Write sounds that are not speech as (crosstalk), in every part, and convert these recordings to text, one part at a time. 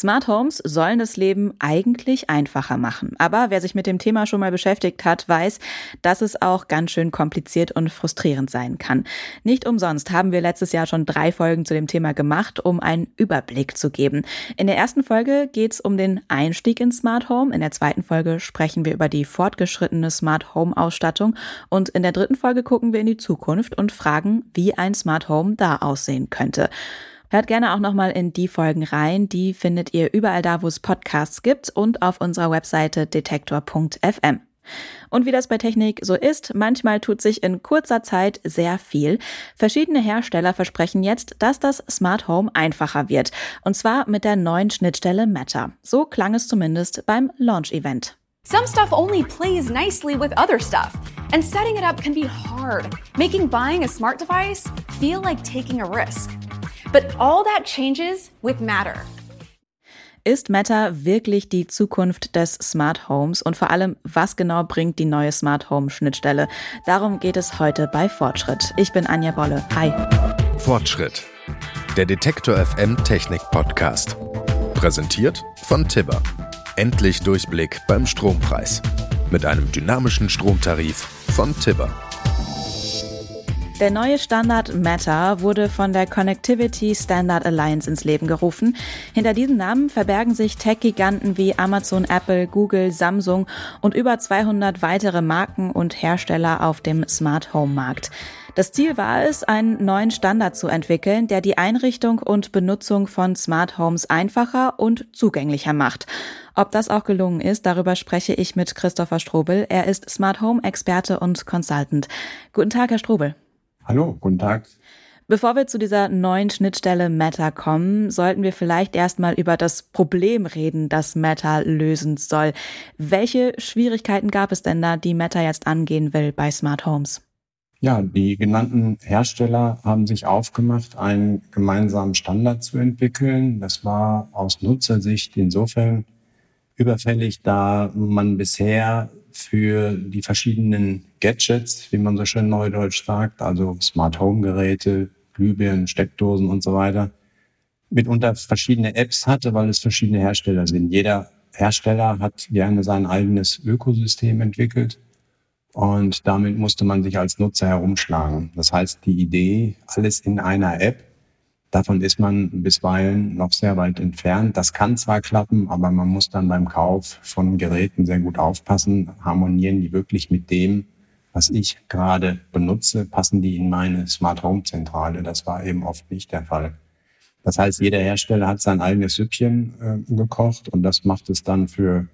Smart Homes sollen das Leben eigentlich einfacher machen. Aber wer sich mit dem Thema schon mal beschäftigt hat, weiß, dass es auch ganz schön kompliziert und frustrierend sein kann. Nicht umsonst haben wir letztes Jahr schon drei Folgen zu dem Thema gemacht, um einen Überblick zu geben. In der ersten Folge geht es um den Einstieg in Smart Home. In der zweiten Folge sprechen wir über die fortgeschrittene Smart Home Ausstattung. Und in der dritten Folge gucken wir in die Zukunft und fragen, wie ein Smart Home da aussehen könnte. Hört gerne auch nochmal in die Folgen rein. Die findet ihr überall da, wo es Podcasts gibt und auf unserer Webseite detektor.fm. Und wie das bei Technik so ist, manchmal tut sich in kurzer Zeit sehr viel. Verschiedene Hersteller versprechen jetzt, dass das Smart Home einfacher wird. Und zwar mit der neuen Schnittstelle Matter. So klang es zumindest beim Launch-Event. Some stuff only plays nicely with other stuff, and setting it up can be hard, making buying a smart device feel like taking a risk. But all that changes with Matter. Ist Matter wirklich die Zukunft des Smart Homes und vor allem, was genau bringt die neue Smart Home Schnittstelle? Darum geht es heute bei Fortschritt. Ich bin Anja Bolle. Hi. Fortschritt. Der Detektor FM Technik Podcast. Präsentiert von Tibber. Endlich Durchblick beim Strompreis. Mit einem dynamischen Stromtarif von Tibber. Der neue Standard Matter wurde von der Connectivity Standard Alliance ins Leben gerufen. Hinter diesem Namen verbergen sich Tech-Giganten wie Amazon, Apple, Google, Samsung und über 200 weitere Marken und Hersteller auf dem Smart Home Markt. Das Ziel war es, einen neuen Standard zu entwickeln, der die Einrichtung und Benutzung von Smart Homes einfacher und zugänglicher macht. Ob das auch gelungen ist, darüber spreche ich mit Christopher Strobel. Er ist Smart Home Experte und Consultant. Guten Tag, Herr Strobel. Hallo, guten Tag. Bevor wir zu dieser neuen Schnittstelle Meta kommen, sollten wir vielleicht erstmal über das Problem reden, das Meta lösen soll. Welche Schwierigkeiten gab es denn da, die Meta jetzt angehen will bei Smart Homes? Ja, die genannten Hersteller haben sich aufgemacht, einen gemeinsamen Standard zu entwickeln. Das war aus Nutzersicht insofern überfällig, da man bisher für die verschiedenen Gadgets, wie man so schön neudeutsch sagt, also Smart Home Geräte, Glühbirnen, Steckdosen und so weiter, mitunter verschiedene Apps hatte, weil es verschiedene Hersteller sind. Jeder Hersteller hat gerne sein eigenes Ökosystem entwickelt und damit musste man sich als Nutzer herumschlagen. Das heißt, die Idee, alles in einer App Davon ist man bisweilen noch sehr weit entfernt. Das kann zwar klappen, aber man muss dann beim Kauf von Geräten sehr gut aufpassen. Harmonieren die wirklich mit dem, was ich gerade benutze? Passen die in meine Smart Home Zentrale? Das war eben oft nicht der Fall. Das heißt, jeder Hersteller hat sein eigenes Süppchen äh, gekocht und das macht es dann für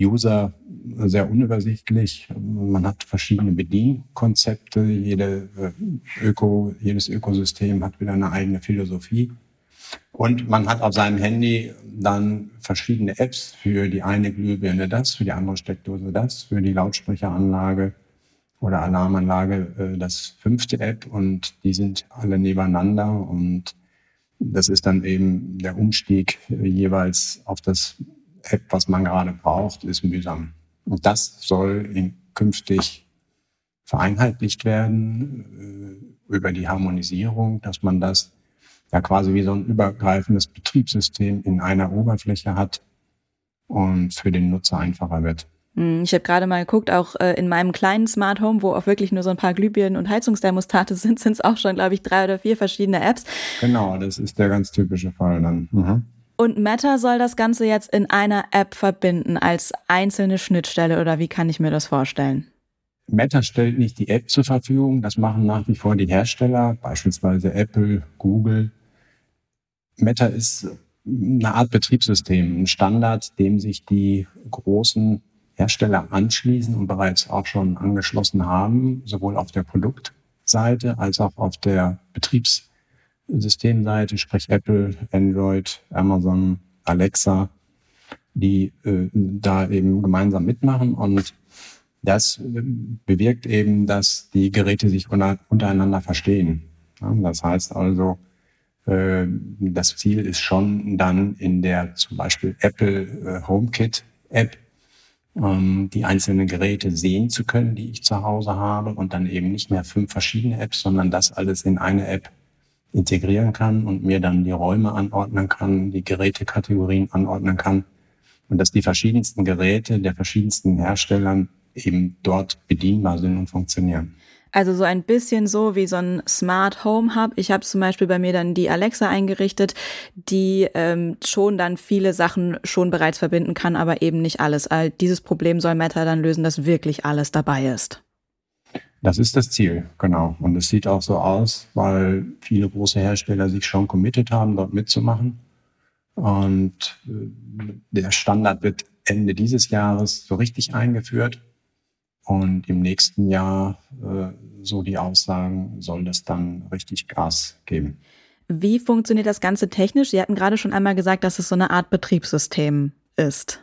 User sehr unübersichtlich. Man hat verschiedene Bedienkonzepte. Jede äh, Öko, jedes Ökosystem hat wieder eine eigene Philosophie. Und man hat auf seinem Handy dann verschiedene Apps für die eine Glühbirne das, für die andere Steckdose das, für die Lautsprecheranlage oder Alarmanlage äh, das fünfte App und die sind alle nebeneinander und das ist dann eben der Umstieg äh, jeweils auf das App, was man gerade braucht, ist mühsam. Und das soll in, künftig vereinheitlicht werden äh, über die Harmonisierung, dass man das ja quasi wie so ein übergreifendes Betriebssystem in einer Oberfläche hat und für den Nutzer einfacher wird. Hm, ich habe gerade mal geguckt, auch äh, in meinem kleinen Smart Home, wo auch wirklich nur so ein paar Glühbirnen und Heizungsthermostate (laughs) sind, sind es auch schon, glaube ich, drei oder vier verschiedene Apps. Genau, das ist der ganz typische Fall dann. Mhm. Und Meta soll das Ganze jetzt in einer App verbinden als einzelne Schnittstelle oder wie kann ich mir das vorstellen? Meta stellt nicht die App zur Verfügung, das machen nach wie vor die Hersteller, beispielsweise Apple, Google. Meta ist eine Art Betriebssystem, ein Standard, dem sich die großen Hersteller anschließen und bereits auch schon angeschlossen haben, sowohl auf der Produktseite als auch auf der Betriebsseite. Systemseite, sprich Apple, Android, Amazon, Alexa, die äh, da eben gemeinsam mitmachen und das äh, bewirkt eben, dass die Geräte sich unter, untereinander verstehen. Ja, das heißt also, äh, das Ziel ist schon dann in der zum Beispiel Apple äh, HomeKit App ähm, die einzelnen Geräte sehen zu können, die ich zu Hause habe und dann eben nicht mehr fünf verschiedene Apps, sondern das alles in eine App integrieren kann und mir dann die Räume anordnen kann, die Gerätekategorien anordnen kann und dass die verschiedensten Geräte der verschiedensten Herstellern eben dort bedienbar sind und funktionieren. Also so ein bisschen so wie so ein Smart Home Hub. Ich habe zum Beispiel bei mir dann die Alexa eingerichtet, die ähm, schon dann viele Sachen schon bereits verbinden kann, aber eben nicht alles. All dieses Problem soll Meta dann lösen, dass wirklich alles dabei ist. Das ist das Ziel, genau. Und es sieht auch so aus, weil viele große Hersteller sich schon committed haben, dort mitzumachen. Und äh, der Standard wird Ende dieses Jahres so richtig eingeführt. Und im nächsten Jahr, äh, so die Aussagen, soll das dann richtig Gas geben. Wie funktioniert das Ganze technisch? Sie hatten gerade schon einmal gesagt, dass es so eine Art Betriebssystem ist.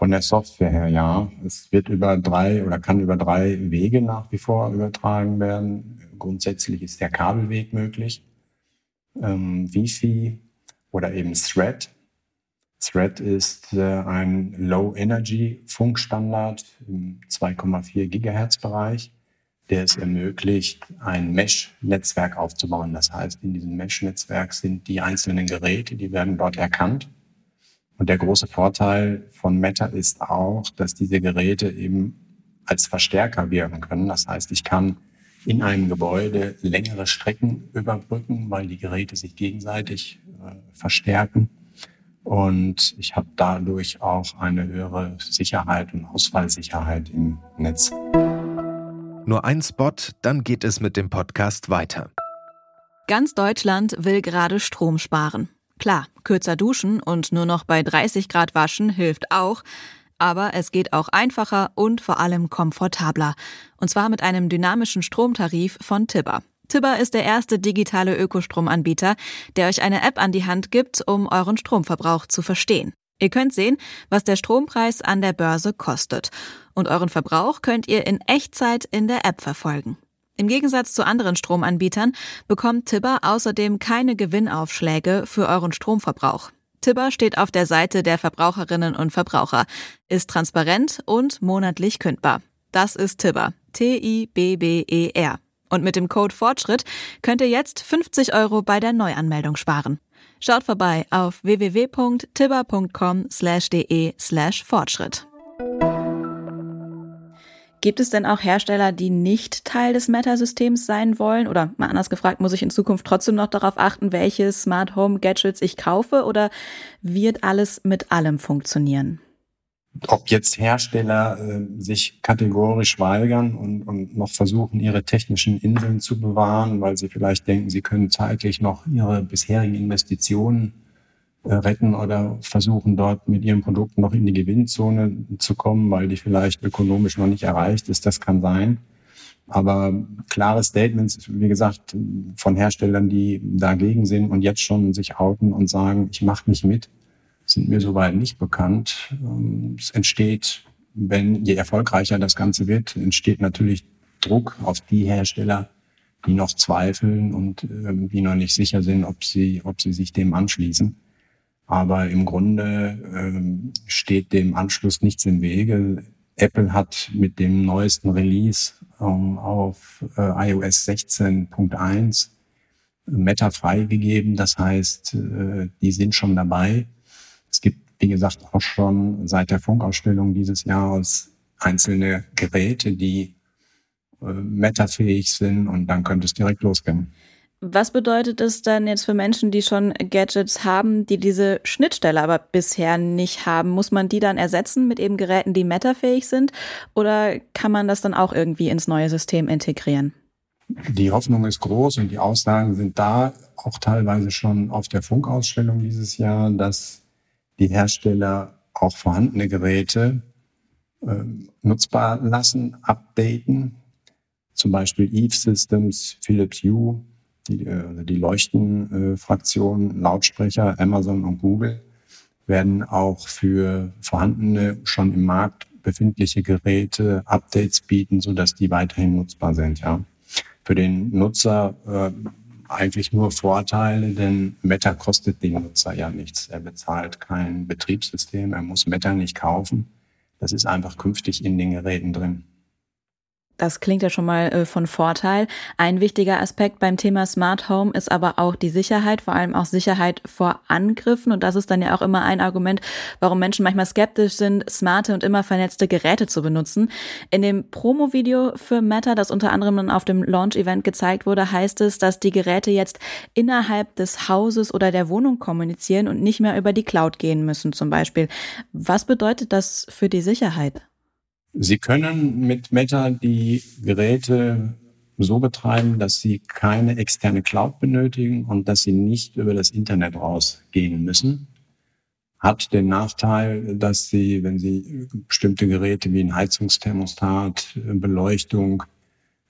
Von der Software her, ja. Es wird über drei oder kann über drei Wege nach wie vor übertragen werden. Grundsätzlich ist der Kabelweg möglich. Ähm, Wi-Fi oder eben Thread Thread ist äh, ein Low-Energy-Funkstandard im 2,4 Gigahertz-Bereich, der es ermöglicht, ein Mesh-Netzwerk aufzubauen. Das heißt, in diesem Mesh-Netzwerk sind die einzelnen Geräte, die werden dort erkannt. Und der große Vorteil von Meta ist auch, dass diese Geräte eben als Verstärker wirken können. Das heißt, ich kann in einem Gebäude längere Strecken überbrücken, weil die Geräte sich gegenseitig äh, verstärken. Und ich habe dadurch auch eine höhere Sicherheit und Ausfallsicherheit im Netz. Nur ein Spot, dann geht es mit dem Podcast weiter. Ganz Deutschland will gerade Strom sparen. Klar, kürzer duschen und nur noch bei 30 Grad waschen hilft auch. Aber es geht auch einfacher und vor allem komfortabler. Und zwar mit einem dynamischen Stromtarif von Tibber. Tibber ist der erste digitale Ökostromanbieter, der euch eine App an die Hand gibt, um euren Stromverbrauch zu verstehen. Ihr könnt sehen, was der Strompreis an der Börse kostet. Und euren Verbrauch könnt ihr in Echtzeit in der App verfolgen. Im Gegensatz zu anderen Stromanbietern bekommt Tibber außerdem keine Gewinnaufschläge für euren Stromverbrauch. Tibber steht auf der Seite der Verbraucherinnen und Verbraucher, ist transparent und monatlich kündbar. Das ist Tibber. T-I-B-B-E-R. Und mit dem Code Fortschritt könnt ihr jetzt 50 Euro bei der Neuanmeldung sparen. Schaut vorbei auf www.tibber.com de slash Fortschritt. Gibt es denn auch Hersteller, die nicht Teil des Meta-Systems sein wollen? Oder mal anders gefragt, muss ich in Zukunft trotzdem noch darauf achten, welche Smart Home Gadgets ich kaufe? Oder wird alles mit allem funktionieren? ob jetzt Hersteller äh, sich kategorisch weigern und, und noch versuchen, ihre technischen Inseln zu bewahren, weil sie vielleicht denken, sie können zeitlich noch ihre bisherigen Investitionen retten oder versuchen dort mit ihren Produkten noch in die Gewinnzone zu kommen, weil die vielleicht ökonomisch noch nicht erreicht ist. Das kann sein. Aber klare Statements, wie gesagt, von Herstellern, die dagegen sind und jetzt schon sich outen und sagen, ich mache nicht mit, sind mir soweit nicht bekannt. Ähm, es entsteht, wenn je erfolgreicher das Ganze wird, entsteht natürlich Druck auf die Hersteller, die noch zweifeln und ähm, die noch nicht sicher sind, ob sie, ob sie sich dem anschließen. Aber im Grunde ähm, steht dem Anschluss nichts im Wege. Apple hat mit dem neuesten Release ähm, auf äh, iOS 16.1 Meta freigegeben. Das heißt, äh, die sind schon dabei. Es gibt, wie gesagt, auch schon seit der Funkausstellung dieses Jahres einzelne Geräte, die äh, metafähig sind und dann könnte es direkt losgehen. Was bedeutet es dann jetzt für Menschen, die schon Gadgets haben, die diese Schnittstelle aber bisher nicht haben? Muss man die dann ersetzen mit eben Geräten, die metafähig sind? Oder kann man das dann auch irgendwie ins neue System integrieren? Die Hoffnung ist groß und die Aussagen sind da, auch teilweise schon auf der Funkausstellung dieses Jahr, dass die Hersteller auch vorhandene Geräte äh, nutzbar lassen, updaten. Zum Beispiel Eve Systems, Philips Hue, die, äh, die Leuchtenfraktion, äh, Lautsprecher, Amazon und Google werden auch für vorhandene, schon im Markt befindliche Geräte Updates bieten, sodass die weiterhin nutzbar sind. Ja. Für den Nutzer äh, eigentlich nur Vorteile, denn Meta kostet den Nutzer ja nichts. Er bezahlt kein Betriebssystem, er muss Meta nicht kaufen. Das ist einfach künftig in den Geräten drin. Das klingt ja schon mal äh, von Vorteil. Ein wichtiger Aspekt beim Thema Smart Home ist aber auch die Sicherheit, vor allem auch Sicherheit vor Angriffen. Und das ist dann ja auch immer ein Argument, warum Menschen manchmal skeptisch sind, smarte und immer vernetzte Geräte zu benutzen. In dem Promo-Video für Meta, das unter anderem dann auf dem Launch-Event gezeigt wurde, heißt es, dass die Geräte jetzt innerhalb des Hauses oder der Wohnung kommunizieren und nicht mehr über die Cloud gehen müssen zum Beispiel. Was bedeutet das für die Sicherheit? Sie können mit Meta die Geräte so betreiben, dass sie keine externe Cloud benötigen und dass sie nicht über das Internet rausgehen müssen. Hat den Nachteil, dass sie, wenn sie bestimmte Geräte wie ein Heizungsthermostat, Beleuchtung,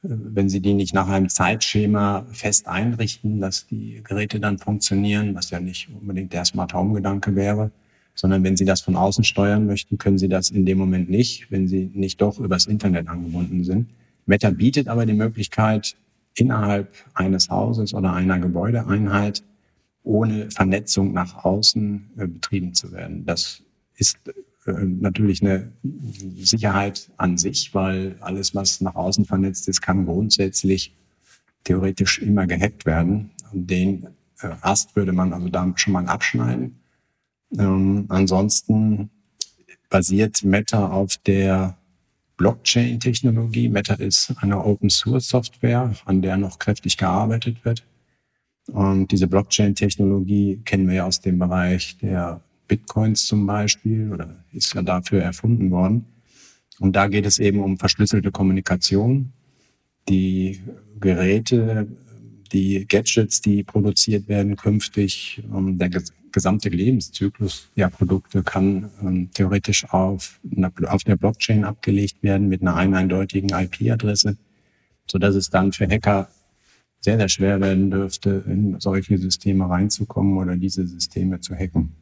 wenn sie die nicht nach einem Zeitschema fest einrichten, dass die Geräte dann funktionieren, was ja nicht unbedingt der Smart Home Gedanke wäre, sondern wenn Sie das von außen steuern möchten, können Sie das in dem Moment nicht, wenn Sie nicht doch übers Internet angebunden sind. Meta bietet aber die Möglichkeit, innerhalb eines Hauses oder einer Gebäudeeinheit ohne Vernetzung nach außen äh, betrieben zu werden. Das ist äh, natürlich eine Sicherheit an sich, weil alles, was nach außen vernetzt ist, kann grundsätzlich theoretisch immer gehackt werden. Den äh, Ast würde man also da schon mal abschneiden. Ähm, ansonsten basiert Meta auf der Blockchain-Technologie. Meta ist eine Open-Source-Software, an der noch kräftig gearbeitet wird. Und diese Blockchain-Technologie kennen wir ja aus dem Bereich der Bitcoins zum Beispiel oder ist ja dafür erfunden worden. Und da geht es eben um verschlüsselte Kommunikation. Die Geräte, die Gadgets, die produziert werden künftig, der gesamte Lebenszyklus der Produkte kann ähm, theoretisch auf, einer, auf der Blockchain abgelegt werden mit einer eindeutigen IP-Adresse, so dass es dann für Hacker sehr, sehr schwer werden dürfte, in solche Systeme reinzukommen oder diese Systeme zu hacken.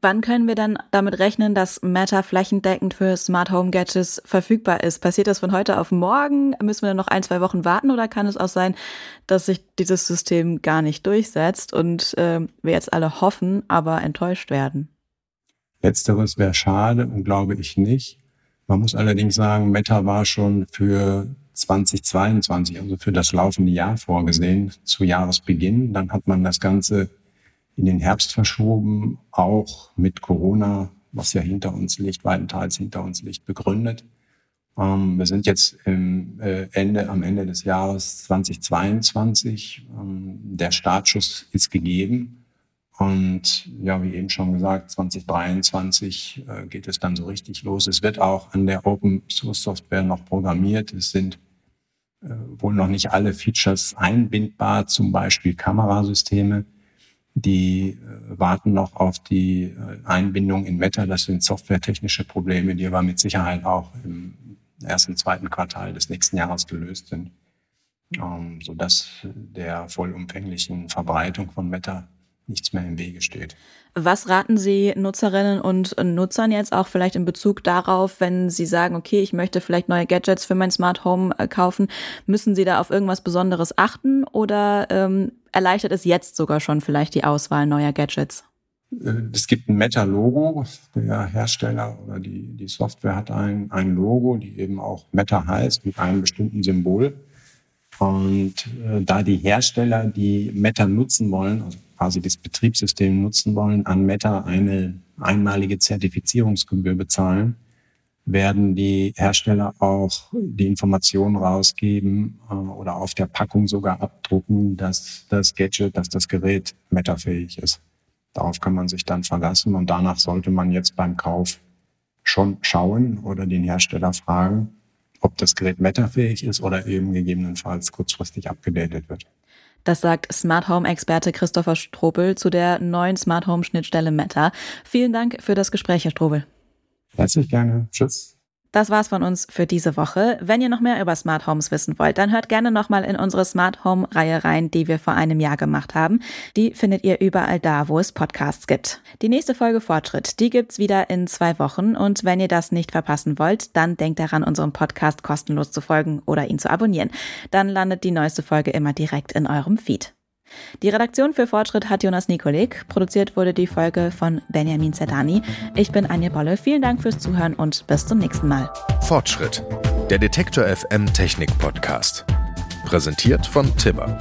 Wann können wir dann damit rechnen, dass Meta flächendeckend für Smart Home Gadgets verfügbar ist? Passiert das von heute auf morgen? Müssen wir dann noch ein, zwei Wochen warten oder kann es auch sein, dass sich dieses System gar nicht durchsetzt und äh, wir jetzt alle hoffen, aber enttäuscht werden? Letzteres wäre schade und glaube ich nicht. Man muss allerdings sagen, Meta war schon für 2022, also für das laufende Jahr vorgesehen, zu Jahresbeginn. Dann hat man das Ganze in den Herbst verschoben, auch mit Corona, was ja hinter uns liegt, weitenteils hinter uns liegt, begründet. Ähm, wir sind jetzt im, äh, Ende, am Ende des Jahres 2022. Ähm, der Startschuss ist gegeben. Und ja, wie eben schon gesagt, 2023 äh, geht es dann so richtig los. Es wird auch an der Open Source Software noch programmiert. Es sind äh, wohl noch nicht alle Features einbindbar, zum Beispiel Kamerasysteme. Die äh, warten noch auf die äh, Einbindung in Meta. Das sind softwaretechnische Probleme, die aber mit Sicherheit auch im ersten, zweiten Quartal des nächsten Jahres gelöst sind, ähm, sodass der vollumfänglichen Verbreitung von Meta nichts mehr im Wege steht. Was raten Sie Nutzerinnen und Nutzern jetzt auch vielleicht in Bezug darauf, wenn Sie sagen, okay, ich möchte vielleicht neue Gadgets für mein Smart Home äh, kaufen, müssen Sie da auf irgendwas Besonderes achten oder ähm, erleichtert es jetzt sogar schon vielleicht die Auswahl neuer Gadgets? Äh, es gibt ein Meta-Logo. Der Hersteller oder die, die Software hat ein, ein Logo, die eben auch Meta heißt, mit einem bestimmten Symbol. Und äh, da die Hersteller, die Meta nutzen wollen, also quasi das Betriebssystem nutzen wollen, an Meta eine einmalige Zertifizierungsgebühr bezahlen, werden die Hersteller auch die Informationen rausgeben äh, oder auf der Packung sogar abdrucken, dass das Gadget, dass das Gerät metafähig ist. Darauf kann man sich dann verlassen und danach sollte man jetzt beim Kauf schon schauen oder den Hersteller fragen, ob das Gerät metafähig ist oder eben gegebenenfalls kurzfristig abgedatet wird. Das sagt Smart Home Experte Christopher Strobel zu der neuen Smart Home Schnittstelle Meta. Vielen Dank für das Gespräch, Herr Strobel. Herzlich gerne. Tschüss. Das war's von uns für diese Woche. Wenn ihr noch mehr über Smart Homes wissen wollt, dann hört gerne nochmal in unsere Smart Home Reihe rein, die wir vor einem Jahr gemacht haben. Die findet ihr überall da, wo es Podcasts gibt. Die nächste Folge Fortschritt, die gibt's wieder in zwei Wochen. Und wenn ihr das nicht verpassen wollt, dann denkt daran, unserem Podcast kostenlos zu folgen oder ihn zu abonnieren. Dann landet die neueste Folge immer direkt in eurem Feed. Die Redaktion für Fortschritt hat Jonas Nikolik. Produziert wurde die Folge von Benjamin Zerdani. Ich bin Anja Bolle. Vielen Dank fürs Zuhören und bis zum nächsten Mal. Fortschritt. Der Detektor FM Technik Podcast. Präsentiert von Tibber